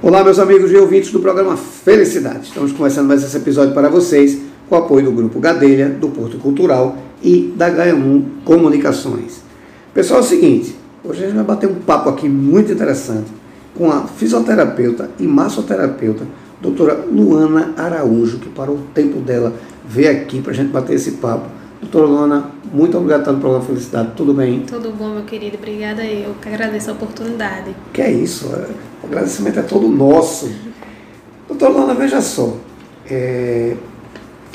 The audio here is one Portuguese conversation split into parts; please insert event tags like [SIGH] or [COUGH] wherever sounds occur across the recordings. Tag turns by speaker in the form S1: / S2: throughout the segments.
S1: Olá, meus amigos e ouvintes do programa Felicidade. Estamos começando mais esse episódio para vocês com o apoio do Grupo Gadelha, do Porto Cultural e da Gaiamum Comunicações. Pessoal, é o seguinte, hoje a gente vai bater um papo aqui muito interessante com a fisioterapeuta e massoterapeuta, doutora Luana Araújo, que parou o tempo dela ver aqui para a gente bater esse papo. Doutora Luana, muito obrigado pelo programa Felicidade. Tudo bem?
S2: Tudo bom, meu querido. Obrigada. Eu que agradeço a oportunidade.
S1: Que é isso. O agradecimento é todo nosso. Doutora Luana, veja só. É,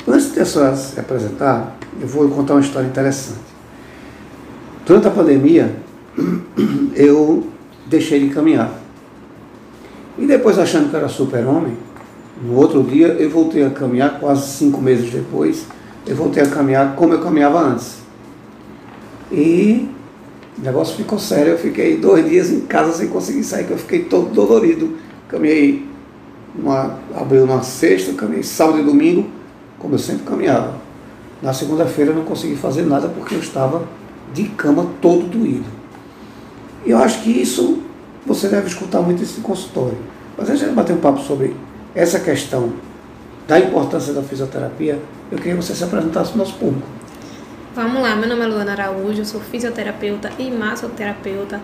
S1: antes de a senhora se apresentar, eu vou contar uma história interessante. Durante a pandemia, [CLEARS THROAT] eu deixei de caminhar. E depois, achando que era super-homem, no outro dia eu voltei a caminhar, quase cinco meses depois, eu voltei a caminhar como eu caminhava antes. E o negócio ficou sério, eu fiquei dois dias em casa sem conseguir sair, que eu fiquei todo dolorido. Caminhei, uma, abriu numa sexta, caminhei sábado e domingo, como eu sempre caminhava. Na segunda-feira eu não consegui fazer nada porque eu estava de cama todo doído. E eu acho que isso você deve escutar muito esse consultório. Mas a gente vai bater um papo sobre essa questão da importância da fisioterapia, eu queria que você se apresentasse para o nosso público.
S2: Vamos lá, meu nome é Luana Araújo, eu sou fisioterapeuta e massoterapeuta.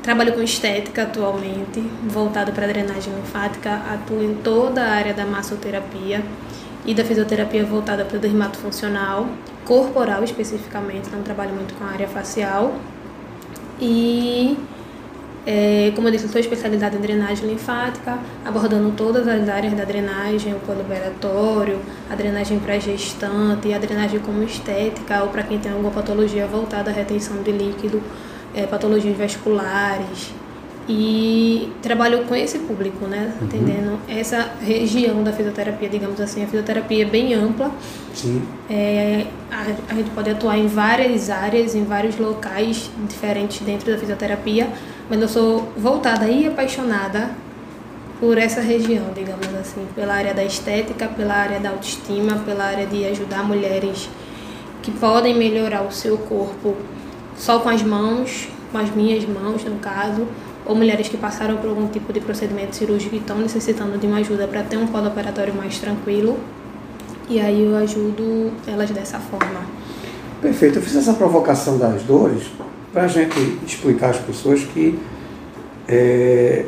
S2: Trabalho com estética atualmente, voltado para drenagem linfática, atuo em toda a área da massoterapia e da fisioterapia voltada para o dermato funcional, corporal especificamente, não trabalho muito com a área facial. E é, como eu disse, eu sou especializada em drenagem linfática, abordando todas as áreas da drenagem, o colaboratório, a drenagem para gestante, a drenagem como estética, ou para quem tem alguma patologia voltada à retenção de líquido, é, patologias vasculares. E trabalho com esse público, né? Uhum. Atendendo essa região da fisioterapia, digamos assim. A fisioterapia é bem ampla.
S1: Sim.
S2: É, a, a gente pode atuar em várias áreas, em vários locais diferentes dentro da fisioterapia mas eu sou voltada e apaixonada por essa região, digamos assim, pela área da estética, pela área da autoestima, pela área de ajudar mulheres que podem melhorar o seu corpo só com as mãos, com as minhas mãos, no caso, ou mulheres que passaram por algum tipo de procedimento cirúrgico e estão necessitando de uma ajuda para ter um pós-operatório mais tranquilo. E aí eu ajudo elas dessa forma.
S1: Perfeito. Eu fiz essa provocação das dores para a gente explicar às pessoas que é,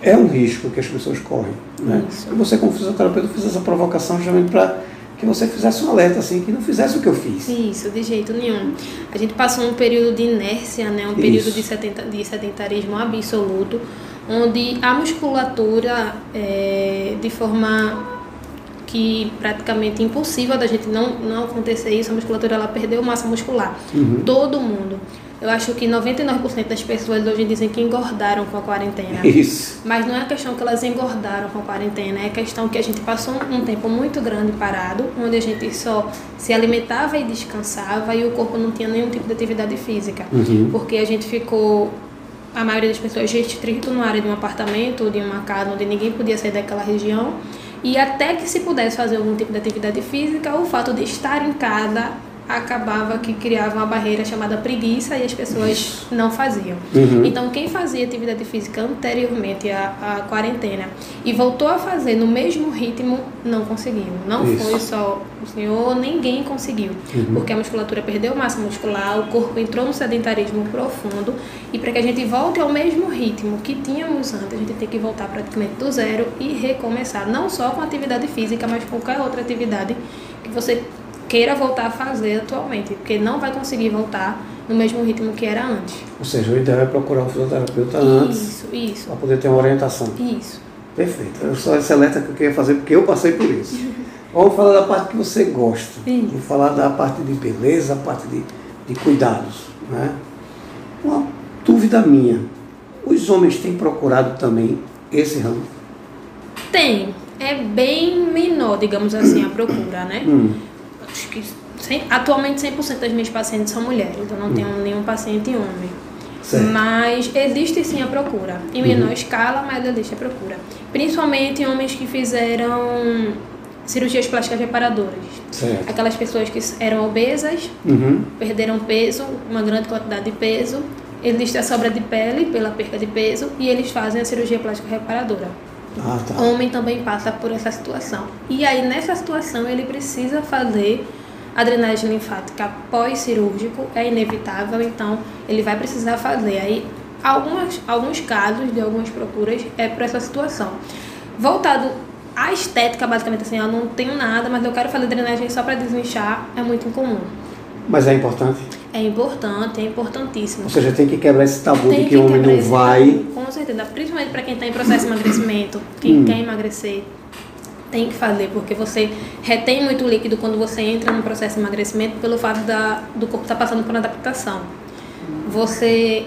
S1: é um risco que as pessoas correm. Né? E você, como fisioterapeuta, fez essa provocação justamente para que você fizesse um alerta, assim, que não fizesse o que eu fiz.
S2: Isso, de jeito nenhum. A gente passou um período de inércia, né? um período de, sedenta, de sedentarismo absoluto, onde a musculatura, é, de forma que praticamente impossível da gente não, não acontecer isso, a musculatura ela perdeu massa muscular.
S1: Uhum.
S2: Todo mundo. Eu acho que 99% das pessoas hoje dizem que engordaram com a quarentena.
S1: Isso.
S2: Mas não é a questão que elas engordaram com a quarentena, é questão que a gente passou um tempo muito grande parado, onde a gente só se alimentava e descansava e o corpo não tinha nenhum tipo de atividade física.
S1: Uhum.
S2: Porque a gente ficou a maioria das pessoas restrito na área de um apartamento ou de uma casa onde ninguém podia sair daquela região e até que se pudesse fazer algum tipo de atividade física, o fato de estar em casa acabava que criava uma barreira chamada preguiça e as pessoas não faziam.
S1: Uhum.
S2: Então, quem fazia atividade física anteriormente à, à, quarentena e voltou a fazer no mesmo ritmo, não conseguiu. Não
S1: Isso.
S2: foi só o senhor, ninguém conseguiu.
S1: Uhum.
S2: Porque a musculatura perdeu massa muscular, o corpo entrou no sedentarismo profundo e para que a gente volte ao mesmo ritmo que tínhamos antes, a gente tem que voltar praticamente do zero e recomeçar. Não só com atividade física, mas com qualquer outra atividade que você queira voltar a fazer atualmente, porque não vai conseguir voltar no mesmo ritmo que era antes.
S1: Ou seja, o ideal é procurar um fisioterapeuta
S2: isso,
S1: antes.
S2: Isso, isso.
S1: Para poder ter uma orientação.
S2: Isso.
S1: Perfeito. Eu só esse alerta que eu queria fazer porque eu passei por isso. [LAUGHS] Vamos falar da parte que você gosta.
S2: Isso.
S1: Vamos falar da parte de beleza, a parte de, de cuidados. Né? Uma dúvida minha. Os homens têm procurado também esse ramo?
S2: Tem. É bem menor, digamos assim, a procura, né?
S1: Hum.
S2: Acho que 100, atualmente 100% das minhas pacientes são mulheres, então não tenho nenhum paciente homem.
S1: Certo.
S2: Mas existe sim a procura. Em menor escala, mas existe a procura. Principalmente em homens que fizeram cirurgias plásticas reparadoras.
S1: Certo.
S2: Aquelas pessoas que eram obesas,
S1: Uhum.
S2: perderam peso, uma grande quantidade de peso, Existe a sobra de pele pela perca de peso e eles fazem a cirurgia plástica reparadora.
S1: Ah, tá.
S2: Homem também passa por essa situação. E aí, nessa situação, ele precisa fazer a drenagem linfática pós-cirúrgico, é inevitável, então ele vai precisar fazer. Aí, algumas, alguns casos de algumas procuras é por essa situação. Voltado à estética, basicamente assim, eu não tenho nada, mas eu quero fazer drenagem só para desinchar, é muito incomum.
S1: Mas é importante?
S2: É importante, é importantíssimo.
S1: Ou seja, tem que quebrar esse tabu
S2: Tem
S1: de que o homem não vai.
S2: Com certeza, principalmente para quem está em processo de emagrecimento, quem
S1: Hum.
S2: quer emagrecer, tem que fazer, porque você retém muito líquido quando você entra no processo de emagrecimento pelo fato da, do corpo estar passando por uma adaptação. Você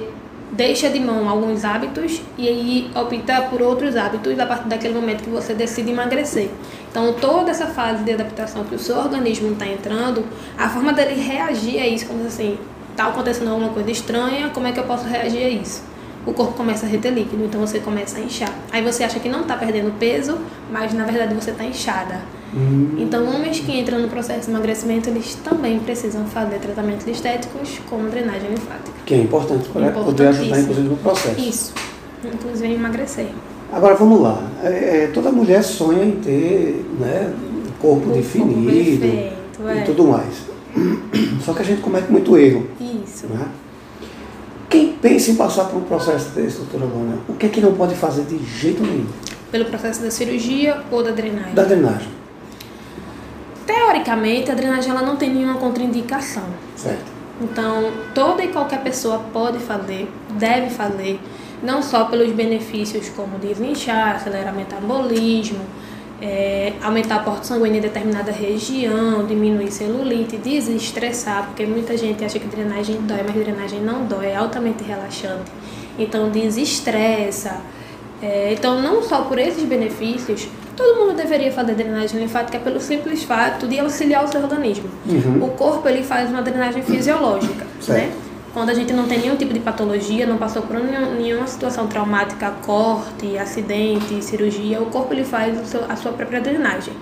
S2: deixa de mão alguns hábitos e aí opta por outros hábitos a partir daquele momento que você decide emagrecer. Então, toda essa fase de adaptação que o seu organismo está entrando, a forma dele reagir a isso, como assim, está acontecendo alguma coisa estranha, como é que eu posso reagir a isso? O corpo começa a reter líquido, então você começa a inchar. Aí você acha que não está perdendo peso, mas na verdade você está inchada.
S1: Hum,
S2: Então, homens que entram no processo de emagrecimento, eles também precisam fazer tratamentos estéticos como drenagem linfática.
S1: que é importante para poder ajudar, inclusive, no processo.
S2: Isso, inclusive emagrecer.
S1: Agora vamos lá. É, é, toda mulher sonha em ter né, um corpo
S2: O
S1: definido
S2: corpo perfeito,
S1: e
S2: é.
S1: tudo mais. [CLEARS THROAT] Só que a gente comete muito erro.
S2: Isso.
S1: Né? Quem pensa em passar por um processo desse, doutora Lona, o que é que não pode fazer de jeito nenhum?
S2: Pelo processo da cirurgia ou da drenagem?
S1: Da drenagem,
S2: Teoricamente, a drenagem ela não tem nenhuma contraindicação.
S1: certo?
S2: Então, toda e qualquer pessoa pode fazer, deve fazer, não só pelos benefícios como desinchar, acelerar o metabolismo, é, aumentar a porta sanguínea em determinada região, diminuir celulite, desestressar, porque muita gente acha que drenagem dói, mas drenagem não dói, é altamente relaxante. Então, desestressa. É, então, não só por esses benefícios, todo mundo deveria fazer drenagem linfática pelo simples fato de auxiliar o seu organismo.
S1: Uhum.
S2: O corpo ele faz uma drenagem fisiológica,
S1: Certo.
S2: né? Quando a gente não tem nenhum tipo de patologia, não passou por nenhum- nenhuma situação traumática, corte, acidente, cirurgia, o corpo ele faz seu- a sua própria drenagem.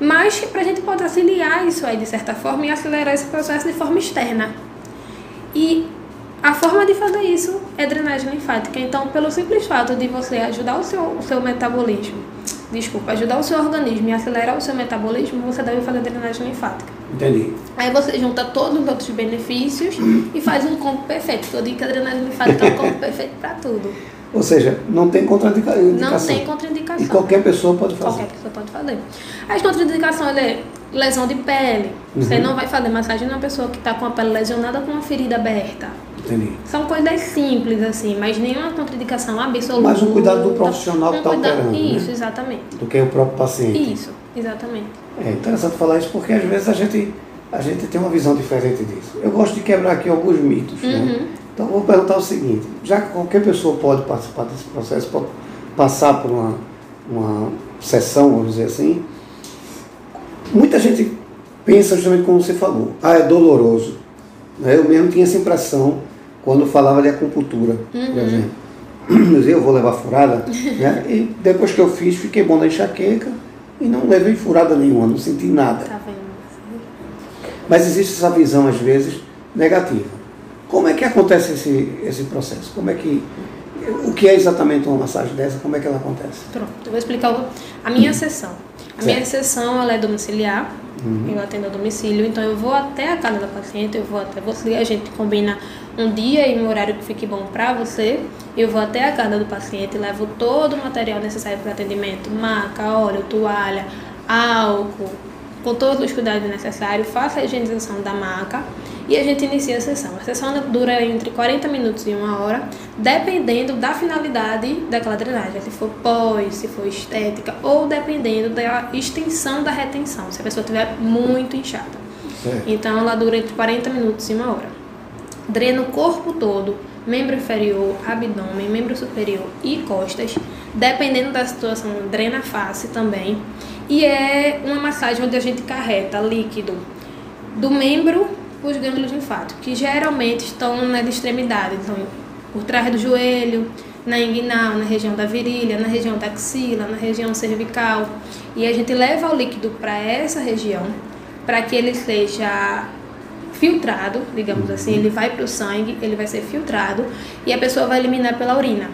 S2: Mas para a gente pode auxiliar isso aí de certa forma e acelerar esse processo de forma externa. E a forma de fazer isso é drenagem linfática. Então, pelo simples fato de você ajudar o seu, o seu metabolismo, desculpa, ajudar o seu organismo e acelerar o seu metabolismo, você deve fazer drenagem linfática.
S1: Entendi.
S2: Aí você junta todos os outros benefícios e faz um combo perfeito. Eu digo que a drenagem linfática é um combo perfeito para tudo.
S1: Ou seja, não tem contraindicação.
S2: Não tem
S1: E
S2: contraindicação.
S1: qualquer pessoa pode fazer.
S2: Qualquer pessoa pode fazer. As contraindicações é lesão de pele. Você
S1: Uhum.
S2: não vai fazer massagem numa pessoa que está com a pele lesionada com uma ferida aberta.
S1: Entendi.
S2: São coisas simples, assim, mas nenhuma contraindicação absoluta.
S1: Mas um cuidado do profissional que
S2: Um
S1: tá
S2: cuidado-
S1: operando, né?
S2: Isso, exatamente.
S1: Do que o próprio paciente.
S2: Isso, exatamente.
S1: É interessante falar isso porque às vezes a gente, a gente tem uma visão diferente disso. Eu gosto de quebrar aqui alguns mitos. Né?
S2: Uhum.
S1: Então eu vou perguntar o seguinte, já que qualquer pessoa pode participar desse processo, pode passar por uma, uma sessão, vamos dizer assim, muita gente pensa justamente como você falou, ah, é doloroso. Né? Eu mesmo tinha essa impressão quando falava de acupuntura, por exemplo. [CLEARS THROAT] Eu vou levar furada, né? [LAUGHS] e depois que eu fiz, fiquei bom da enxaqueca e não levei furada nenhuma, não senti nada.
S2: Tá?
S1: Mas existe essa visão, às vezes, negativa. Como é que acontece esse, esse processo? Como é que. O que é exatamente uma massagem dessa? Como é que ela acontece?
S2: Pronto, eu vou explicar a minha sessão. A minha
S1: Certo.
S2: sessão ela é domiciliar,
S1: Uhum.
S2: eu atendo a domicílio, então eu vou até a casa da paciente, eu vou até você, a gente combina um dia e um horário que fique bom para você, eu vou até a casa do paciente, levo todo o material necessário para atendimento, maca, óleo, toalha, álcool, com todos os cuidados necessários, faço a higienização da maca e a gente inicia a sessão. A sessão dura entre 40 minutos e uma hora, dependendo da finalidade daquela drenagem, se for pós, se for estética, ou dependendo da extensão da retenção, se a pessoa estiver muito inchada.
S1: Certo.
S2: Então ela dura entre 40 minutos e uma hora. Drena o corpo todo, membro inferior, abdômen, membro superior e costas. Dependendo da situação, drena a face também. E é uma massagem onde a gente carreta líquido do membro os gânglios linfáticos, que geralmente estão nas extremidades, então por trás do joelho, na inguinal, na região da virilha, na região da axila, na região cervical. E a gente leva o líquido para essa região para que ele seja filtrado, digamos assim, ele vai para o sangue, ele vai ser filtrado e a pessoa vai eliminar pela urina.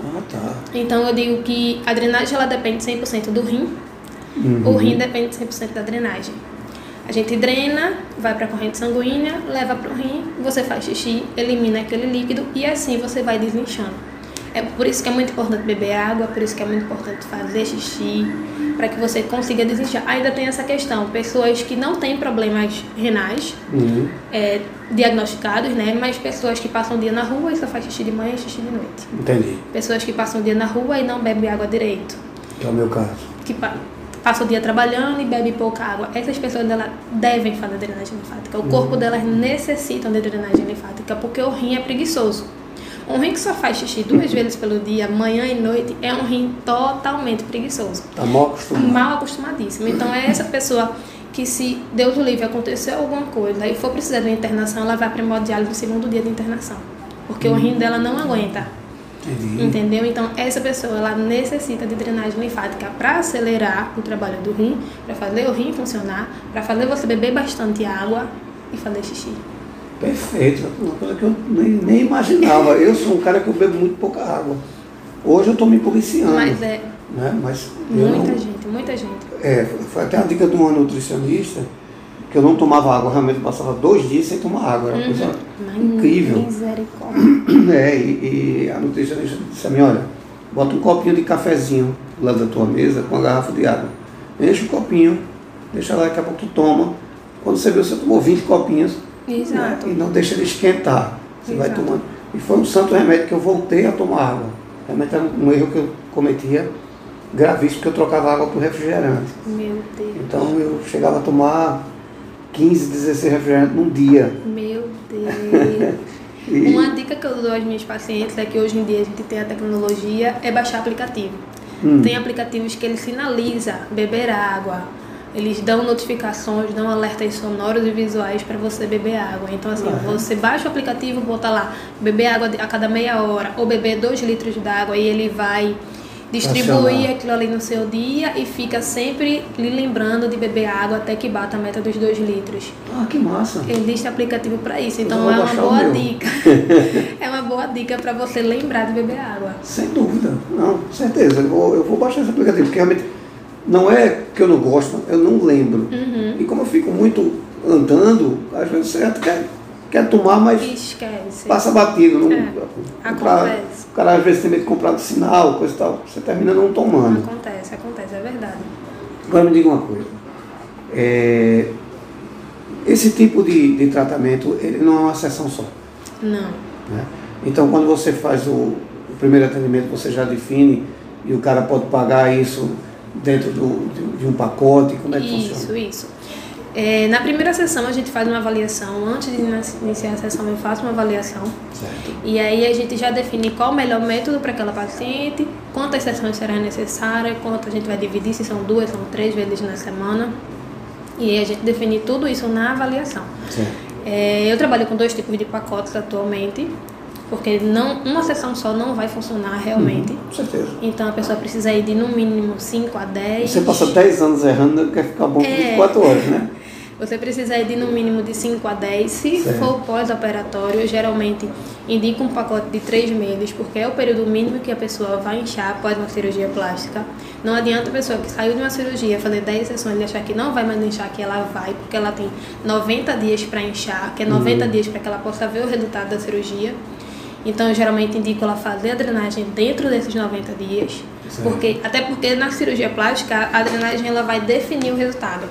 S1: Ah, tá.
S2: Então eu digo que a drenagem ela depende 100% do rim,
S1: Uhum.
S2: o rim depende 100% da drenagem. A gente drena, vai para a corrente sanguínea, leva para o rim, você faz xixi, elimina aquele líquido e assim você vai desinchando. É por isso que é muito importante beber água, por isso que é muito importante fazer xixi, para que você consiga desinchar. Ainda tem essa questão, pessoas que não têm problemas renais,
S1: Uhum.
S2: é, diagnosticados, né? Mas pessoas que passam o dia na rua e só faz xixi de manhã e xixi de noite.
S1: Entendi.
S2: Pessoas que passam o dia na rua e não bebem água direito.
S1: Que é o meu caso.
S2: Que pa passam o dia trabalhando e bebem pouca água. Essas pessoas elas devem fazer drenagem linfática. O corpo delas necessita de drenagem linfática porque o rim é preguiçoso. Um rim que só faz xixi duas vezes pelo dia, manhã e noite, é um rim totalmente preguiçoso.
S1: Tá mal acostumado.
S2: Mal acostumadíssimo. Então é essa pessoa que se Deus o livre aconteceu alguma coisa e for precisar de uma internação, ela vai para hemodiálise no segundo dia de internação. Porque o rim dela não aguenta.
S1: Entendi.
S2: Entendeu? Então, essa pessoa ela necessita de drenagem linfática para acelerar o trabalho do rim, para fazer o rim funcionar, para fazer você beber bastante água e fazer xixi.
S1: Perfeito. Uma coisa que eu nem, nem imaginava. Eu sou um cara que eu bebo muito pouca água. Hoje eu tô me policiando.
S2: Mas é
S1: Né? Mas
S2: muita
S1: não,
S2: gente, muita gente.
S1: É, foi até a dica de uma nutricionista que eu não tomava água, realmente passava dois dias sem tomar água. Era uma coisa
S2: Mas
S1: incrível.
S2: Misericórdia.
S1: É, e, e a nutricionista disse a mim, olha, bota um copinho de cafezinho lá da tua mesa com uma garrafa de água. Enche o copinho, deixa lá, daqui a pouco tu toma. Quando você vê, você tomou 20 copinhos. Né?
S2: Exato.
S1: E não deixa ele esquentar. Você vai
S2: Exato.
S1: tomando. E foi um santo remédio que eu voltei a tomar água. Realmente era um erro que eu cometia gravíssimo, porque eu trocava água por refrigerante.
S2: Meu Deus.
S1: Então eu chegava a tomar 15, 16 refrigerantes num dia.
S2: Meu [LAUGHS] Deus.
S1: E-
S2: Uma dica que eu dou às minhas pacientes é que hoje em dia a gente tem a tecnologia é baixar aplicativo.
S1: Hum.
S2: Tem aplicativos que ele sinaliza beber água. Eles dão notificações, dão alertas sonoros e visuais para você beber água. Então, assim,
S1: é?
S2: você baixa o aplicativo, bota lá, beber água a cada meia hora, ou beber 2 litros d'água, e ele vai distribuir
S1: Acionar.
S2: aquilo ali no seu dia e fica sempre lhe lembrando de beber água até que bata a meta dos 2 litros.
S1: Ah, que massa.
S2: Existe aplicativo para isso, então
S1: vou [LAUGHS]
S2: é uma boa dica. é uma boa dica para você lembrar de beber água.
S1: Sem dúvida. Não, certeza. Eu vou, eu vou baixar esse aplicativo, porque realmente não é que eu não gosto, eu não lembro.
S2: Uhum.
S1: E como eu fico muito andando, às vezes você quer, quer tomar, mas
S2: Esquece.
S1: passa batido. Não,
S2: É,
S1: comprar- o cara às vezes tem medo de comprar do sinal, coisa e tal. Você termina não tomando.
S2: Acontece, acontece, é verdade.
S1: Agora me diga uma coisa. É, esse tipo de, de tratamento, ele não é uma sessão só.
S2: Não.
S1: né? Então, quando você faz o, o primeiro atendimento, você já define e o cara pode pagar isso dentro do, de, de um pacote, como é que
S2: Isso,
S1: funciona?
S2: isso. É, na primeira sessão a gente faz uma avaliação. Antes de iniciar a sessão eu faço uma avaliação.
S1: Certo.
S2: E aí a gente já define qual o melhor método para aquela paciente, quantas sessões serão necessárias, quanto a gente vai dividir, se são duas, são três vezes na semana. E aí a gente define tudo isso na avaliação.
S1: certo.
S2: É, eu trabalho com dois tipos de pacotes atualmente, porque não, uma sessão só não vai funcionar realmente.
S1: Com certeza.
S2: Então a pessoa precisa ir de no mínimo 5 a 10.
S1: Você passa 10 anos errando, quer ficar bom por
S2: É.
S1: 24 horas, né? [LAUGHS]
S2: Você precisa ir de no mínimo de 5 a 10. Se
S1: Certo.
S2: for pós-operatório, geralmente indico um pacote de 3 meses, porque é o período mínimo que a pessoa vai inchar após uma cirurgia plástica. Não adianta a pessoa que saiu de uma cirurgia fazer 10 sessões e achar que não vai mais inchar, que ela vai, porque ela tem 90 dias para inchar, que é 90 dias para que ela possa ver o resultado da cirurgia. Então, eu geralmente indico ela fazer a drenagem dentro desses 90 dias, porque até porque na cirurgia plástica a drenagem ela vai definir o resultado.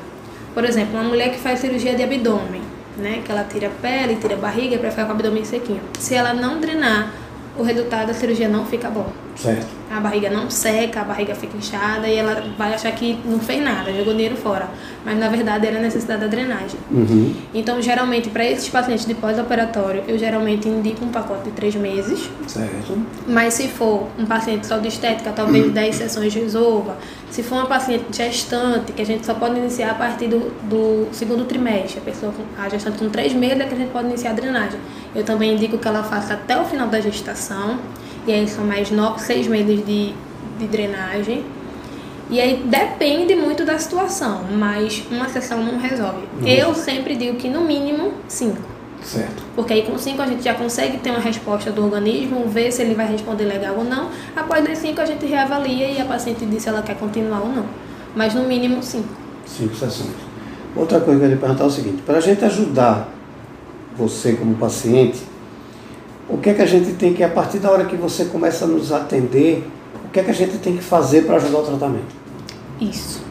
S2: Por exemplo, uma mulher que faz cirurgia de abdômen, né, que ela tira pele, tira barriga para ficar com o abdômen sequinho. Se ela não drenar, o resultado da cirurgia não fica bom.
S1: Certo.
S2: A barriga não seca, a barriga fica inchada e ela vai achar que não fez nada, jogou dinheiro fora. Mas na verdade era necessidade da drenagem.
S1: Uhum.
S2: Então, geralmente, para esses pacientes de pós-operatório, eu geralmente indico um pacote de três meses.
S1: Certo.
S2: Mas se for um paciente só de estética, talvez [CLEARS THROAT] 10 sessões resolva. Se for uma paciente gestante, que a gente só pode iniciar a partir do, do segundo trimestre, a pessoa a gestante com 3 meses é que a gente pode iniciar a drenagem. Eu também indico que ela faça até o final da gestação, e aí são mais 6 meses de, de drenagem. E aí depende muito da situação, mas uma sessão não resolve. Eu sempre digo que no mínimo cinco.
S1: Certo.
S2: Porque aí com 5 a gente já consegue ter uma resposta do organismo, ver se ele vai responder legal ou não. Após das 5 a gente reavalia e a paciente diz se ela quer continuar ou não. Mas no mínimo 5.
S1: Cinco sessões. Outra coisa que eu ia perguntar é o seguinte: para a gente ajudar você como paciente, o que é que a gente tem que, a partir da hora que você começa a nos atender, o que é que a gente tem que fazer para ajudar o tratamento?
S2: Isso.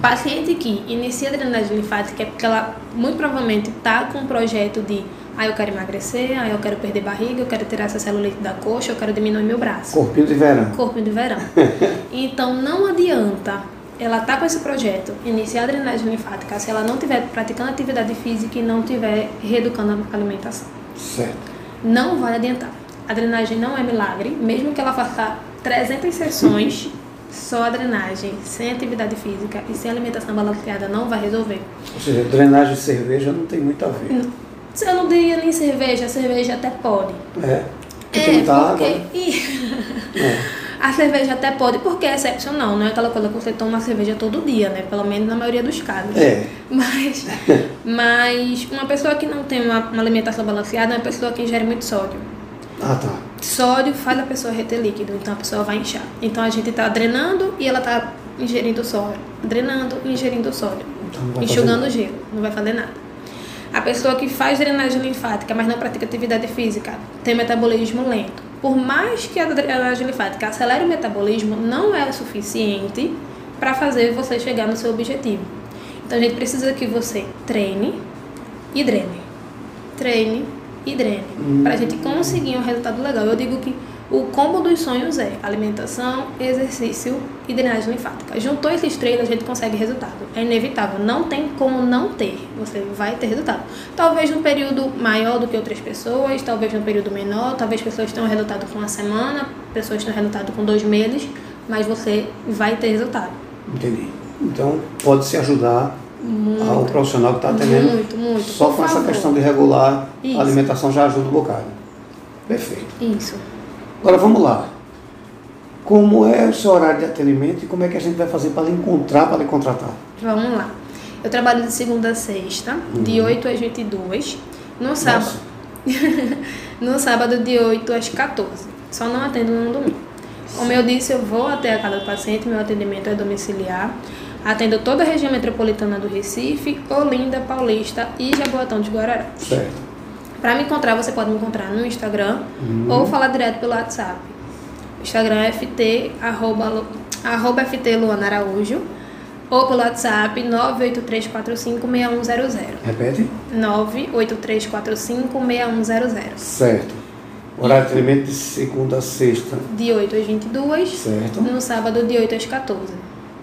S2: Paciente que inicia a drenagem linfática é porque ela muito provavelmente está com um projeto de ah, eu quero emagrecer, ah, eu quero perder barriga, eu quero tirar essa celulite da coxa, eu quero diminuir meu braço.
S1: Corpinho de verão.
S2: Corpo de verão. [LAUGHS] Então não adianta ela tá com esse projeto, iniciar a drenagem linfática, se ela não estiver praticando atividade física e não estiver reeducando a alimentação.
S1: Certo.
S2: Não vai adiantar. A drenagem não é milagre, mesmo que ela faça 300 sessões, só a drenagem, sem atividade física e sem alimentação balanceada não vai resolver.
S1: Ou seja, drenagem de cerveja não tem muito a ver.
S2: Se eu não diria nem cerveja, cerveja até pode.
S1: É. Porque
S2: É,
S1: tem muita
S2: porque...
S1: água.
S2: Ih,
S1: É.
S2: A cerveja até pode, porque é excepcional, não é aquela coisa que você toma cerveja todo dia, né? Pelo menos na maioria dos casos.
S1: É. [LAUGHS]
S2: Mas, [LAUGHS] mas uma pessoa que não tem uma, uma alimentação balanceada é uma pessoa que ingere muito sódio.
S1: Ah, tá.
S2: Sódio faz a pessoa reter líquido, então a pessoa vai inchar. Então a gente tá drenando e ela tá ingerindo sódio. Drenando e ingerindo sódio.
S1: Então
S2: enxugando
S1: nada.
S2: gelo, não vai fazer nada. A pessoa que faz drenagem linfática, mas não pratica atividade física, tem metabolismo lento. Por mais que a drenagem linfática acelere o metabolismo, não é o suficiente para fazer você chegar no seu objetivo. Então a gente precisa que você treine e drene. Treine e drene. Para a gente conseguir um resultado legal. Eu digo que o combo dos sonhos é alimentação, exercício e drenagem linfática. Juntou esses três, a gente consegue resultado. É inevitável. Não tem como não ter. Você vai ter resultado. Talvez num período maior do que outras pessoas, talvez num período menor, talvez pessoas tenham resultado com uma semana, pessoas tenham resultado com dois meses, mas você vai ter resultado.
S1: Entendi. Então, pode se ajudar
S2: Muito.
S1: ao profissional que está atendendo.
S2: Muito, muito.
S1: Só com essa
S2: favor.
S1: questão de regular
S2: Isso.
S1: a alimentação já ajuda um bocado. Perfeito.
S2: Isso.
S1: Agora vamos lá. Como é o seu horário de atendimento e como é que a gente vai fazer para lhe encontrar, para lhe contratar?
S2: Vamos lá. Eu trabalho de segunda a sexta, de 8 às 22. No sábado, [LAUGHS] no sábado de 8 às 14. Só não atendo no domingo. Como eu disse, eu vou até a casa do paciente, meu atendimento é domiciliar. Atendo toda a região metropolitana do Recife, Olinda, Paulista e Jaboatão de Guarará.
S1: Certo.
S2: Para me encontrar, você pode me encontrar no Instagram ou falar direto pelo WhatsApp. Instagram é ft, arroba, arroba ft Luana Araújo ou pelo WhatsApp 983456100.
S1: Repete?
S2: 983456100.
S1: Certo. Horário de atendimento de segunda a sexta.
S2: De 8 às 22,
S1: Certo.
S2: no sábado de 8 às 14.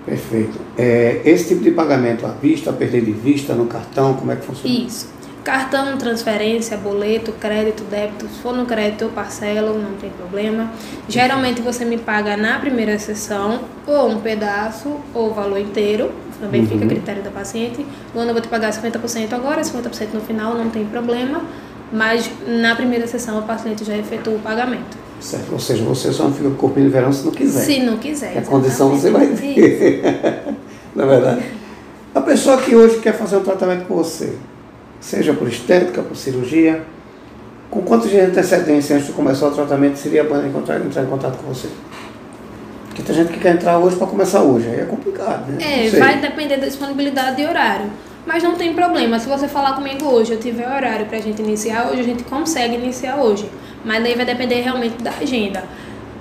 S1: Perfeito. É, esse tipo de pagamento à vista, perder de vista, no cartão, como é que funciona?
S2: Isso. Cartão, transferência, boleto, crédito, débito. Se for no crédito, eu parcelo, não tem problema. Geralmente você me paga na primeira sessão, ou um pedaço, ou o valor inteiro. Também fica a critério da paciente. Quando eu vou te pagar 50% agora, 50% no final, não tem problema. Mas na primeira sessão o paciente já efetua o pagamento.
S1: Certo. Ou seja, você só não fica com o corpinho de verão se não quiser.
S2: Se não quiser.
S1: A condição você vai ter. [LAUGHS] Na verdade. A pessoa que hoje quer fazer um tratamento com você, seja por estética, por cirurgia, com quantos dias de antecedência antes de começar o tratamento seria bom encontrar, entrar em contato com você? Porque tem gente que quer entrar hoje para começar hoje, aí é complicado, né?
S2: É, vai depender da disponibilidade de horário. Mas não tem problema, se você falar comigo hoje, eu tiver horário pra gente iniciar hoje, a gente consegue iniciar hoje. Mas daí vai depender realmente da agenda.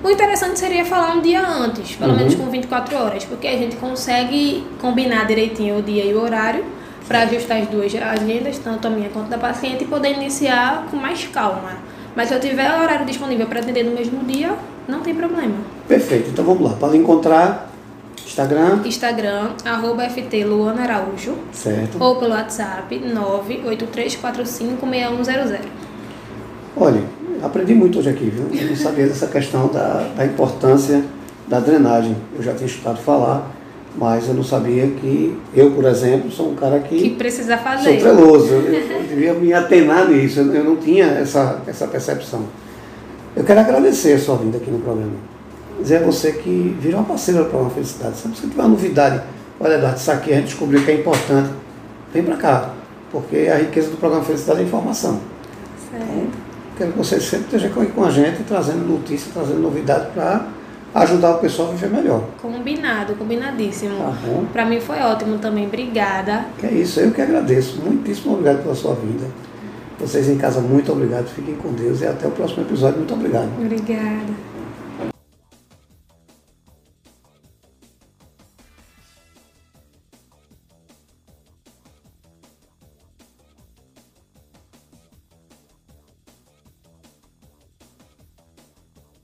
S2: O interessante seria falar um dia antes, pelo
S1: Uhum.
S2: menos com 24 horas, porque a gente consegue combinar direitinho o dia e o horário para ajustar as duas agendas, tanto a minha quanto da paciente, e poder iniciar com mais calma. Mas se eu tiver horário disponível para atender no mesmo dia, não tem problema.
S1: Perfeito, então vamos lá. Para encontrar, Instagram,
S2: Instagram, arroba FT Luana Araújo.
S1: certo?
S2: ou pelo WhatsApp 983456100.
S1: Olha, aprendi muito hoje aqui, viu? Eu não sabia dessa questão da, da importância da drenagem. Eu já tinha escutado falar, mas eu não sabia que eu, por exemplo, sou um cara
S2: Que
S1: que
S2: precisa
S1: sou
S2: fazer.
S1: treloso. Eu, eu devia me atenar nisso, eu, eu não tinha essa, essa percepção. Eu quero agradecer a sua vinda aqui no programa. dizer a você que vira uma parceira para uma felicidade. Se você tiver uma novidade, olha Eduardo, isso aqui a gente descobriu que é importante, vem para cá, porque a riqueza do programa Felicidade é informação.
S2: Certo.
S1: Então, quero que você sempre esteja aqui com a gente, trazendo notícias, trazendo novidade para ajudar o pessoal a viver melhor.
S2: Combinado, combinadíssimo.
S1: Tá?
S2: Para mim foi ótimo também, obrigada.
S1: Que é isso, eu que agradeço. Muitíssimo obrigado pela sua vinda. Vocês em casa, muito obrigado. Fiquem com Deus e até o próximo episódio. Muito obrigado.
S2: Obrigada.